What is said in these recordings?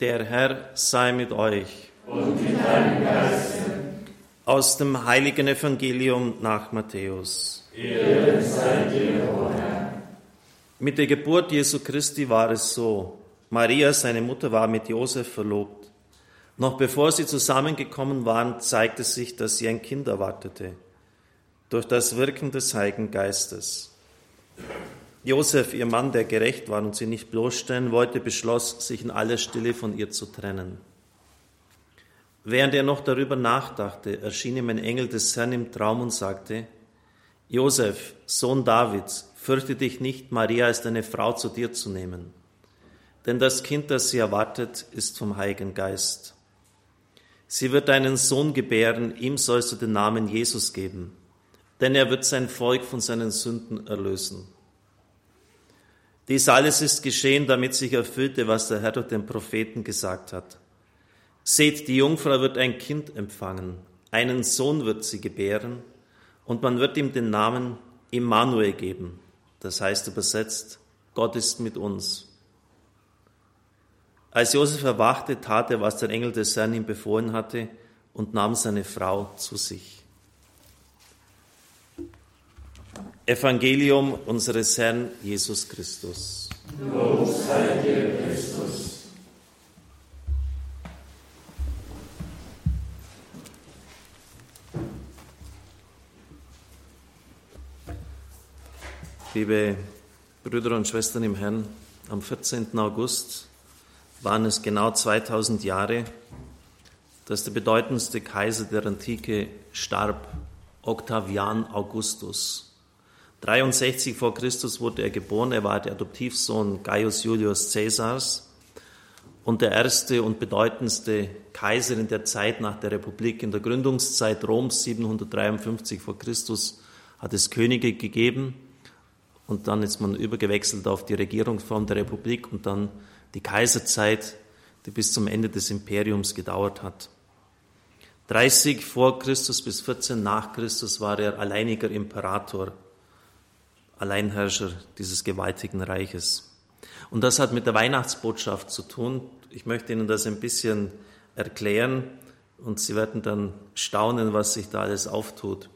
Der Herr sei mit euch. Und mit deinem Geiste. Aus dem heiligen Evangelium nach Matthäus. Ehre sei dir, o Herr. Mit der Geburt Jesu Christi war es so. Maria, seine Mutter, war mit Josef verlobt. Noch bevor sie zusammengekommen waren, zeigte sich, dass sie ein Kind erwartete. Durch das Wirken des Heiligen Geistes. Josef, ihr Mann, der gerecht war und sie nicht bloßstellen wollte, beschloss, sich in aller Stille von ihr zu trennen. Während er noch darüber nachdachte, erschien ihm ein Engel des Herrn im Traum und sagte, Josef, Sohn Davids, fürchte dich nicht, Maria als deine Frau zu dir zu nehmen. Denn das Kind, das sie erwartet, ist vom Heiligen Geist. Sie wird einen Sohn gebären, ihm sollst du den Namen Jesus geben, denn er wird sein Volk von seinen Sünden erlösen. Dies alles ist geschehen, damit sich erfüllte, was der Herr durch den Propheten gesagt hat. Seht, die Jungfrau wird ein Kind empfangen, einen Sohn wird sie gebären, und man wird ihm den Namen Immanuel geben, das heißt übersetzt, Gott ist mit uns. Als Josef erwachte, tat er, was der Engel des Herrn ihm befohlen hatte, und nahm seine Frau zu sich. Evangelium unseres Herrn Jesus Christus. Lob sei dir, Christus. Liebe Brüder und Schwestern im Herrn, am 14. August waren es genau 2000 Jahre, dass der bedeutendste Kaiser der Antike starb, Octavian Augustus. 63 vor Christus wurde er geboren. Er war der Adoptivsohn Gaius Julius Caesars und der erste und bedeutendste Kaiser in der Zeit nach der Republik. In der Gründungszeit Roms 753 vor Christus hat es Könige gegeben und dann ist man übergewechselt auf die Regierungsform der Republik und dann die Kaiserzeit, die bis zum Ende des Imperiums gedauert hat. 30 vor Christus bis 14 nach Christus war er alleiniger Imperator. Alleinherrscher dieses gewaltigen Reiches. Und das hat mit der Weihnachtsbotschaft zu tun. Ich möchte Ihnen das ein bisschen erklären und Sie werden dann staunen, was sich da alles auftut.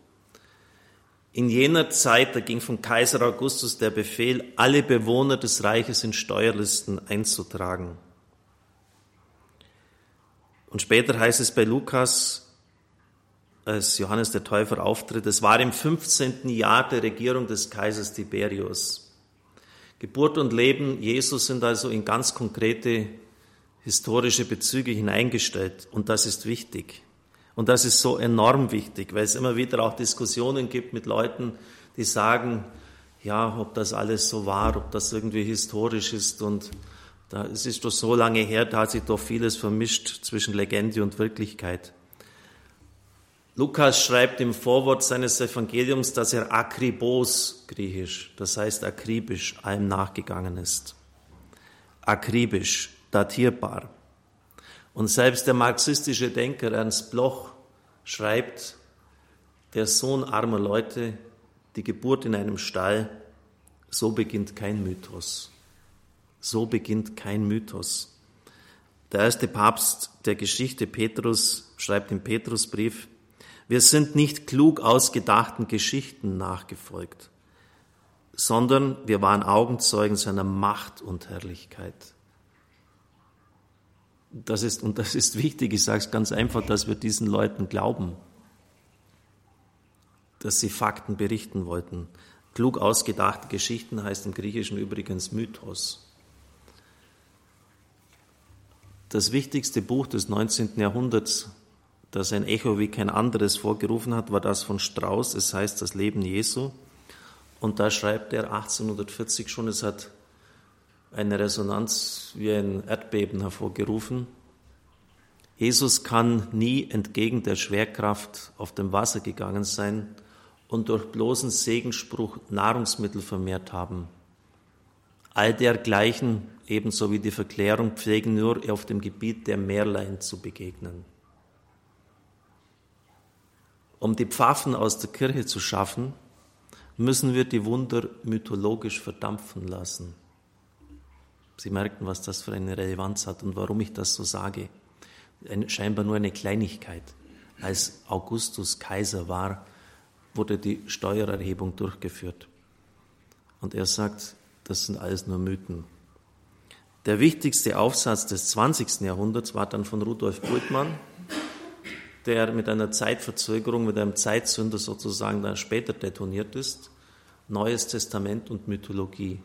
In jener Zeit, da ging von Kaiser Augustus der Befehl, alle Bewohner des Reiches in Steuerlisten einzutragen. Und später heißt es bei Lukas, als Johannes der Täufer auftritt. Es war im 15. Jahr der Regierung des Kaisers Tiberius. Geburt und Leben Jesus sind also in ganz konkrete historische Bezüge hineingestellt und das ist wichtig. Und das ist so enorm wichtig, weil es immer wieder auch Diskussionen gibt mit Leuten, die sagen, ja, ob das alles so war, ob das irgendwie historisch ist und da, es ist doch so lange her, da hat sich doch vieles vermischt zwischen Legende und Wirklichkeit. Lukas schreibt im Vorwort seines Evangeliums, dass er akribos, griechisch, das heißt akribisch, allem nachgegangen ist. Akribisch, datierbar. Und selbst der marxistische Denker Ernst Bloch schreibt, der Sohn armer Leute, die Geburt in einem Stall, so beginnt kein Mythos. So beginnt kein Mythos. Der erste Papst der Geschichte, Petrus, schreibt im Petrusbrief, wir sind nicht klug ausgedachten Geschichten nachgefolgt, sondern wir waren Augenzeugen seiner Macht und Herrlichkeit. Das ist, und das ist wichtig, ich sage es ganz einfach, dass wir diesen Leuten glauben, dass sie Fakten berichten wollten. Klug ausgedachte Geschichten heißt im Griechischen übrigens Mythos. Das wichtigste Buch des 19. Jahrhunderts das ein Echo wie kein anderes vorgerufen hat, war das von Strauss, es heißt das Leben Jesu. Und da schreibt er 1840 schon, es hat eine Resonanz wie ein Erdbeben hervorgerufen. Jesus kann nie entgegen der Schwerkraft auf dem Wasser gegangen sein und durch bloßen Segenspruch Nahrungsmittel vermehrt haben. All dergleichen, ebenso wie die Verklärung, pflegen nur auf dem Gebiet der Meerlein zu begegnen. Um die Pfaffen aus der Kirche zu schaffen, müssen wir die Wunder mythologisch verdampfen lassen. Sie merken, was das für eine Relevanz hat und warum ich das so sage. Ein, scheinbar nur eine Kleinigkeit. Als Augustus Kaiser war, wurde die Steuererhebung durchgeführt. Und er sagt, das sind alles nur Mythen. Der wichtigste Aufsatz des 20. Jahrhunderts war dann von Rudolf Bultmann, der mit einer Zeitverzögerung, mit einem Zeitsünder sozusagen dann später detoniert ist. Neues Testament und Mythologie.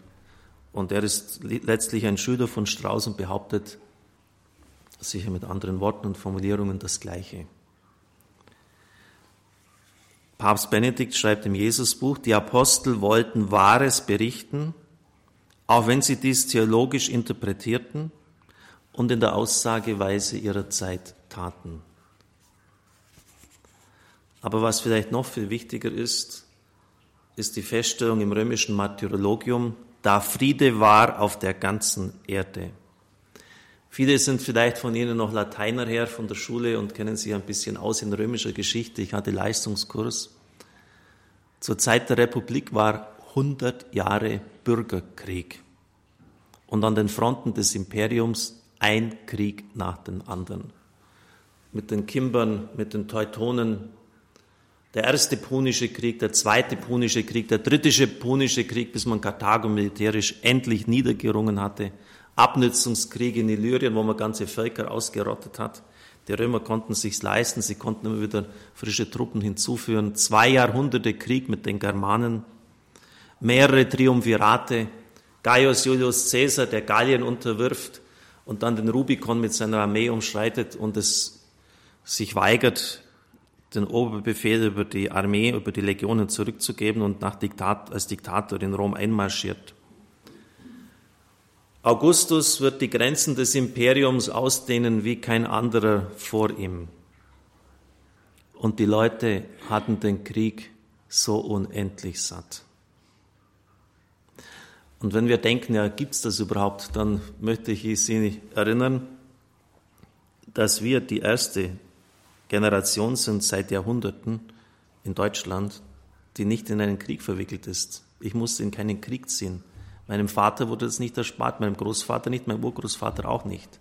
Und er ist letztlich ein Schüler von Strauß und behauptet, sicher mit anderen Worten und Formulierungen, das Gleiche. Papst Benedikt schreibt im Jesusbuch, die Apostel wollten Wahres berichten, auch wenn sie dies theologisch interpretierten und in der Aussageweise ihrer Zeit taten. Aber was vielleicht noch viel wichtiger ist, ist die Feststellung im römischen Martyrologium, da Friede war auf der ganzen Erde. Viele sind vielleicht von Ihnen noch Lateiner her von der Schule und kennen sich ein bisschen aus in römischer Geschichte. Ich hatte Leistungskurs. Zur Zeit der Republik war 100 Jahre Bürgerkrieg und an den Fronten des Imperiums ein Krieg nach dem anderen. Mit den Kimbern, mit den Teutonen, der erste Punische Krieg, der zweite Punische Krieg, der dritte Punische Krieg, bis man Karthago militärisch endlich niedergerungen hatte. Abnützungskrieg in Illyrien, wo man ganze Völker ausgerottet hat. Die Römer konnten sich's leisten, sie konnten immer wieder frische Truppen hinzuführen. Zwei Jahrhunderte Krieg mit den Germanen, mehrere Triumvirate, Gaius Julius Caesar, der Gallien unterwirft und dann den Rubikon mit seiner Armee umschreitet und es sich weigert, den Oberbefehl über die Armee, über die Legionen zurückzugeben und nach Diktat, als Diktator in Rom einmarschiert. Augustus wird die Grenzen des Imperiums ausdehnen wie kein anderer vor ihm. Und die Leute hatten den Krieg so unendlich satt. Und wenn wir denken, ja, gibt's das überhaupt, dann möchte ich Sie erinnern, dass wir die erste Generation sind seit Jahrhunderten in Deutschland, die nicht in einen Krieg verwickelt ist. Ich musste in keinen Krieg ziehen. Meinem Vater wurde das nicht erspart, meinem Großvater nicht, meinem Urgroßvater auch nicht.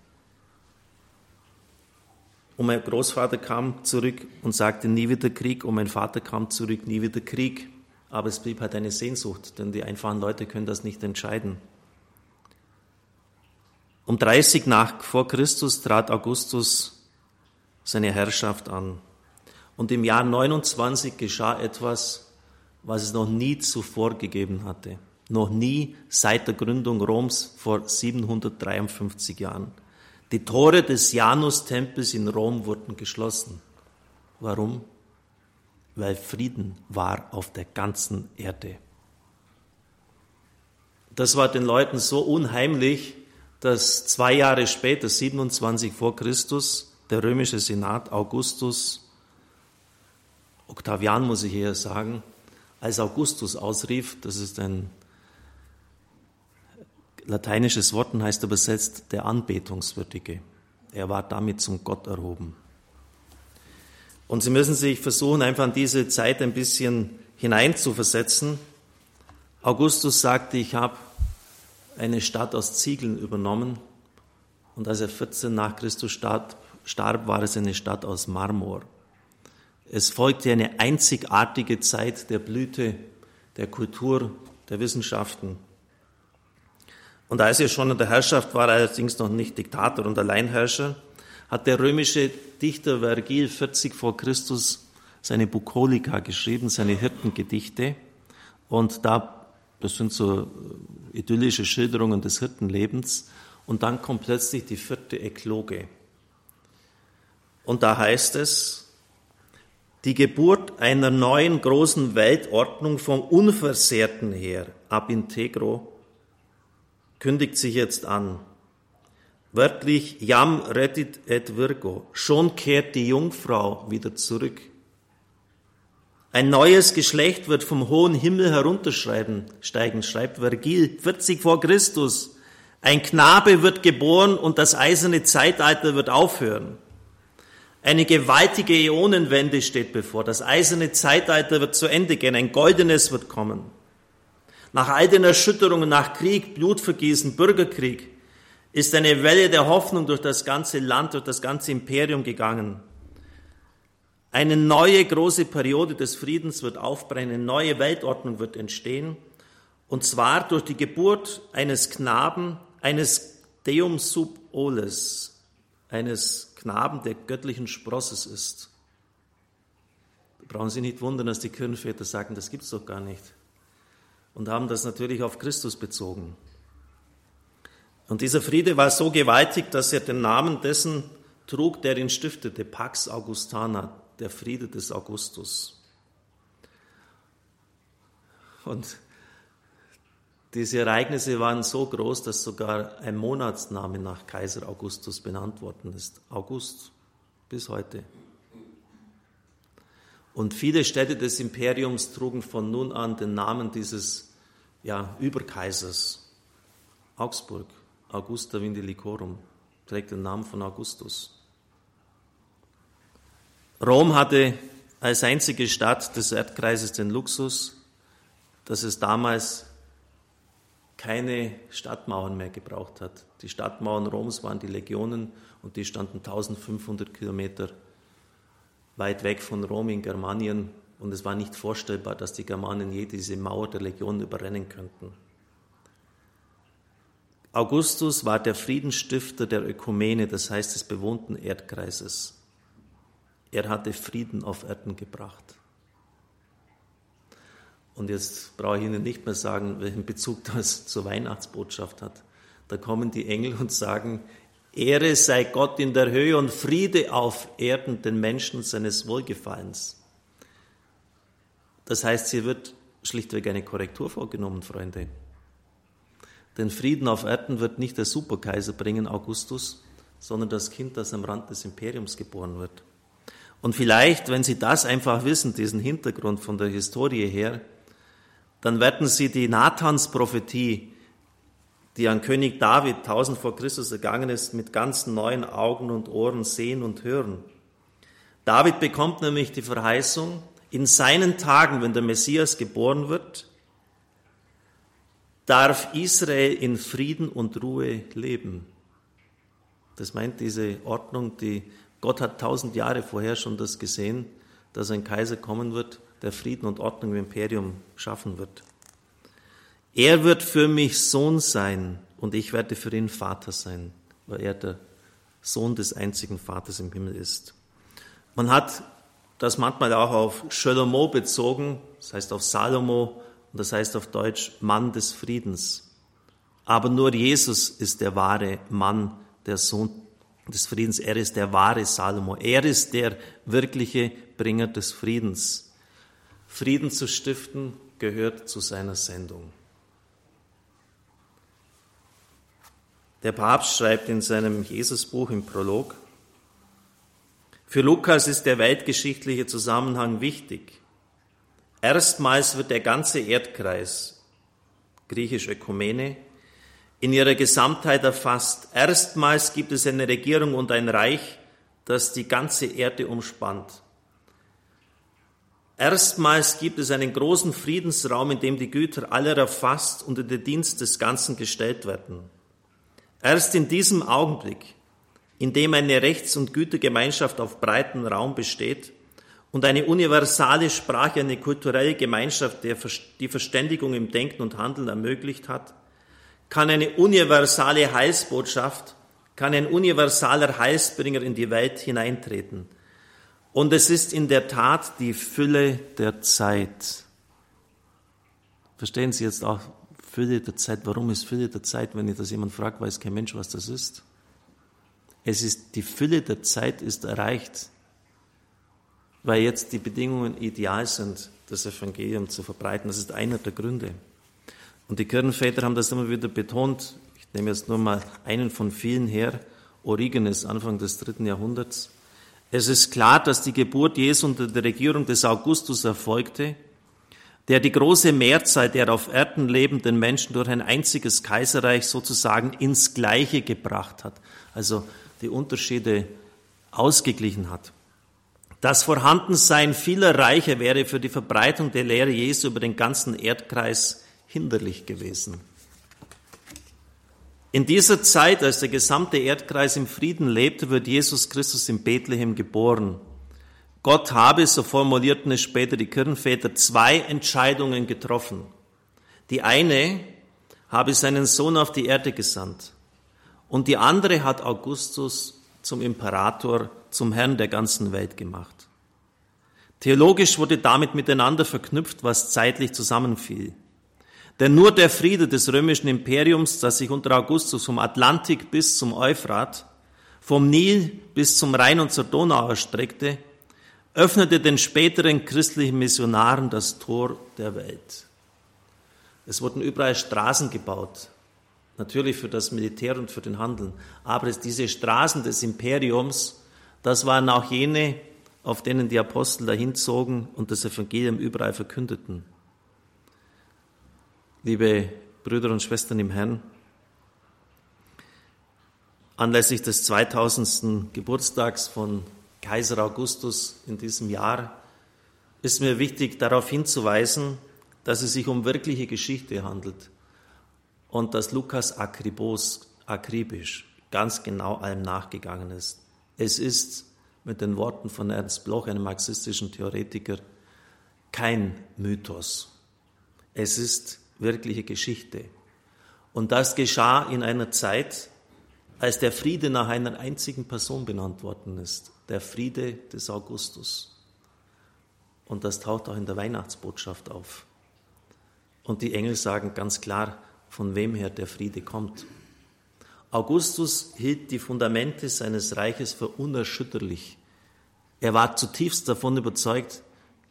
Und mein Großvater kam zurück und sagte nie wieder Krieg und mein Vater kam zurück, nie wieder Krieg. Aber es blieb halt eine Sehnsucht, denn die einfachen Leute können das nicht entscheiden. Um 30 nach vor Christus trat Augustus seine Herrschaft an. Und im Jahr 29 geschah etwas, was es noch nie zuvor gegeben hatte. Noch nie seit der Gründung Roms vor 753 Jahren. Die Tore des Janustempels in Rom wurden geschlossen. Warum? Weil Frieden war auf der ganzen Erde. Das war den Leuten so unheimlich, dass zwei Jahre später, 27 vor Christus, der römische Senat Augustus, Octavian muss ich eher sagen, als Augustus ausrief, das ist ein lateinisches Wort und heißt übersetzt der Anbetungswürdige. Er war damit zum Gott erhoben. Und Sie müssen sich versuchen, einfach in diese Zeit ein bisschen hineinzuversetzen. Augustus sagte, ich habe eine Stadt aus Ziegeln übernommen. Und als er 14 nach Christus starb, starb, war es eine Stadt aus Marmor. Es folgte eine einzigartige Zeit der Blüte der Kultur, der Wissenschaften. Und als er schon in der Herrschaft war, allerdings noch nicht Diktator und Alleinherrscher, hat der römische Dichter Vergil 40 vor Christus seine Bukolika geschrieben, seine Hirtengedichte. Und da, das sind so idyllische Schilderungen des Hirtenlebens. Und dann kommt plötzlich die vierte Ekloge. Und da heißt es, die Geburt einer neuen großen Weltordnung vom Unversehrten her, ab integro, kündigt sich jetzt an. Wörtlich, jam reddit et virgo, schon kehrt die Jungfrau wieder zurück. Ein neues Geschlecht wird vom hohen Himmel herunterschreiben, steigen, schreibt Vergil, 40 vor Christus. Ein Knabe wird geboren und das eiserne Zeitalter wird aufhören. Eine gewaltige Äonenwende steht bevor. Das eiserne Zeitalter wird zu Ende gehen. Ein goldenes wird kommen. Nach all den Erschütterungen, nach Krieg, Blutvergießen, Bürgerkrieg, ist eine Welle der Hoffnung durch das ganze Land, durch das ganze Imperium gegangen. Eine neue große Periode des Friedens wird aufbrechen, eine neue Weltordnung wird entstehen, und zwar durch die Geburt eines Knaben, eines Deum sub oles, eines Knaben, der göttlichen Sprosses ist. Da brauchen Sie nicht wundern, dass die Kirchenväter sagen, das gibt's doch gar nicht. Und haben das natürlich auf Christus bezogen. Und dieser Friede war so gewaltig, dass er den Namen dessen trug, der ihn stiftete, Pax Augustana, der Friede des Augustus. Und diese Ereignisse waren so groß, dass sogar ein Monatsname nach Kaiser Augustus benannt worden ist. August bis heute. Und viele Städte des Imperiums trugen von nun an den Namen dieses ja, Überkaisers. Augsburg, Augusta Vindelicorum, trägt den Namen von Augustus. Rom hatte als einzige Stadt des Erdkreises den Luxus, dass es damals keine Stadtmauern mehr gebraucht hat. Die Stadtmauern Roms waren die Legionen und die standen 1500 Kilometer weit weg von Rom in Germanien und es war nicht vorstellbar, dass die Germanen je diese Mauer der Legionen überrennen könnten. Augustus war der Friedensstifter der Ökumene, das heißt des bewohnten Erdkreises. Er hatte Frieden auf Erden gebracht. Und jetzt brauche ich Ihnen nicht mehr sagen, welchen Bezug das zur Weihnachtsbotschaft hat. Da kommen die Engel und sagen, Ehre sei Gott in der Höhe und Friede auf Erden den Menschen seines Wohlgefallens. Das heißt, hier wird schlichtweg eine Korrektur vorgenommen, Freunde. Den Frieden auf Erden wird nicht der Superkaiser bringen, Augustus, sondern das Kind, das am Rand des Imperiums geboren wird. Und vielleicht, wenn Sie das einfach wissen, diesen Hintergrund von der Historie her, dann werden sie die Nathans-Prophetie, die an König David 1000 vor Christus ergangen ist, mit ganz neuen Augen und Ohren sehen und hören. David bekommt nämlich die Verheißung, in seinen Tagen, wenn der Messias geboren wird, darf Israel in Frieden und Ruhe leben. Das meint diese Ordnung, die Gott hat tausend Jahre vorher schon das gesehen, dass ein Kaiser kommen wird, der Frieden und Ordnung im Imperium schaffen wird. Er wird für mich Sohn sein und ich werde für ihn Vater sein, weil er der Sohn des einzigen Vaters im Himmel ist. Man hat das manchmal auch auf Shalomo bezogen, das heißt auf Salomo und das heißt auf Deutsch Mann des Friedens. Aber nur Jesus ist der wahre Mann, der Sohn des Friedens. Er ist der wahre Salomo. Er ist der wirkliche Bringer des Friedens. Frieden zu stiften gehört zu seiner Sendung. Der Papst schreibt in seinem Jesusbuch im Prolog, für Lukas ist der weltgeschichtliche Zusammenhang wichtig. Erstmals wird der ganze Erdkreis, griechisch Ökumene, in ihrer Gesamtheit erfasst. Erstmals gibt es eine Regierung und ein Reich, das die ganze Erde umspannt. Erstmals gibt es einen großen Friedensraum, in dem die Güter aller erfasst und in den Dienst des Ganzen gestellt werden. Erst in diesem Augenblick, in dem eine Rechts- und Gütergemeinschaft auf breiten Raum besteht und eine universale Sprache, eine kulturelle Gemeinschaft, die Verständigung im Denken und Handeln ermöglicht hat, kann eine universale Heilsbotschaft, kann ein universaler Heilsbringer in die Welt hineintreten – und es ist in der Tat die Fülle der Zeit. Verstehen Sie jetzt auch Fülle der Zeit? Warum ist Fülle der Zeit? Wenn ich das jemand fragt, weiß kein Mensch, was das ist. Es ist, die Fülle der Zeit ist erreicht, weil jetzt die Bedingungen ideal sind, das Evangelium zu verbreiten. Das ist einer der Gründe. Und die Kirchenväter haben das immer wieder betont. Ich nehme jetzt nur mal einen von vielen her. Origenes, Anfang des dritten Jahrhunderts. Es ist klar, dass die Geburt Jesu unter der Regierung des Augustus erfolgte, der die große Mehrzahl der auf Erden lebenden Menschen durch ein einziges Kaiserreich sozusagen ins Gleiche gebracht hat, also die Unterschiede ausgeglichen hat. Das Vorhandensein vieler Reiche wäre für die Verbreitung der Lehre Jesu über den ganzen Erdkreis hinderlich gewesen. In dieser Zeit, als der gesamte Erdkreis im Frieden lebte, wird Jesus Christus in Bethlehem geboren. Gott habe, so formulierten es später die Kirchenväter, zwei Entscheidungen getroffen. Die eine habe seinen Sohn auf die Erde gesandt und die andere hat Augustus zum Imperator, zum Herrn der ganzen Welt gemacht. Theologisch wurde damit miteinander verknüpft, was zeitlich zusammenfiel. Denn nur der Friede des römischen Imperiums, das sich unter Augustus vom Atlantik bis zum Euphrat, vom Nil bis zum Rhein und zur Donau erstreckte, öffnete den späteren christlichen Missionaren das Tor der Welt. Es wurden überall Straßen gebaut, natürlich für das Militär und für den Handel, aber diese Straßen des Imperiums, das waren auch jene, auf denen die Apostel dahin zogen und das Evangelium überall verkündeten liebe Brüder und Schwestern im Herrn, anlässlich des 2000. Geburtstags von Kaiser Augustus in diesem Jahr ist mir wichtig darauf hinzuweisen, dass es sich um wirkliche Geschichte handelt und dass Lukas akribos, akribisch, ganz genau allem nachgegangen ist. Es ist, mit den Worten von Ernst Bloch, einem marxistischen Theoretiker, kein Mythos. Es ist wirkliche Geschichte. Und das geschah in einer Zeit, als der Friede nach einer einzigen Person benannt worden ist, der Friede des Augustus. Und das taucht auch in der Weihnachtsbotschaft auf. Und die Engel sagen ganz klar, von wem her der Friede kommt. Augustus hielt die Fundamente seines Reiches für unerschütterlich. Er war zutiefst davon überzeugt,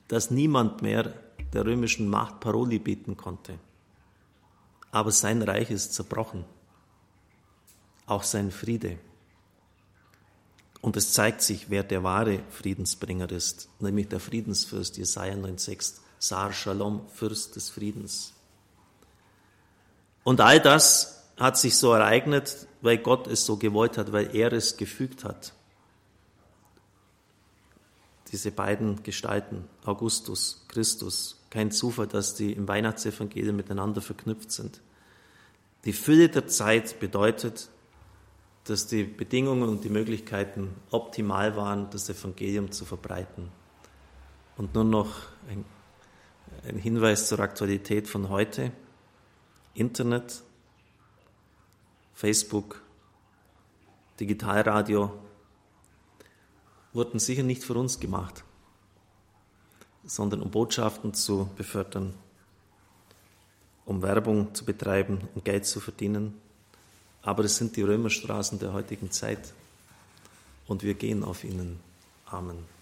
dass niemand mehr der römischen Macht Paroli bieten konnte aber sein Reich ist zerbrochen. Auch sein Friede. Und es zeigt sich, wer der wahre Friedensbringer ist, nämlich der Friedensfürst Jesaja 9,6, Sar Shalom, Fürst des Friedens. Und all das hat sich so ereignet, weil Gott es so gewollt hat, weil er es gefügt hat. Diese beiden Gestalten, Augustus, Christus, kein Zufall, dass die im Weihnachtsevangelium miteinander verknüpft sind. Die Fülle der Zeit bedeutet, dass die Bedingungen und die Möglichkeiten optimal waren, das Evangelium zu verbreiten. Und nur noch ein, ein Hinweis zur Aktualität von heute. Internet, Facebook, Digitalradio wurden sicher nicht für uns gemacht sondern um Botschaften zu befördern, um Werbung zu betreiben, um Geld zu verdienen. Aber es sind die Römerstraßen der heutigen Zeit und wir gehen auf ihnen. Amen.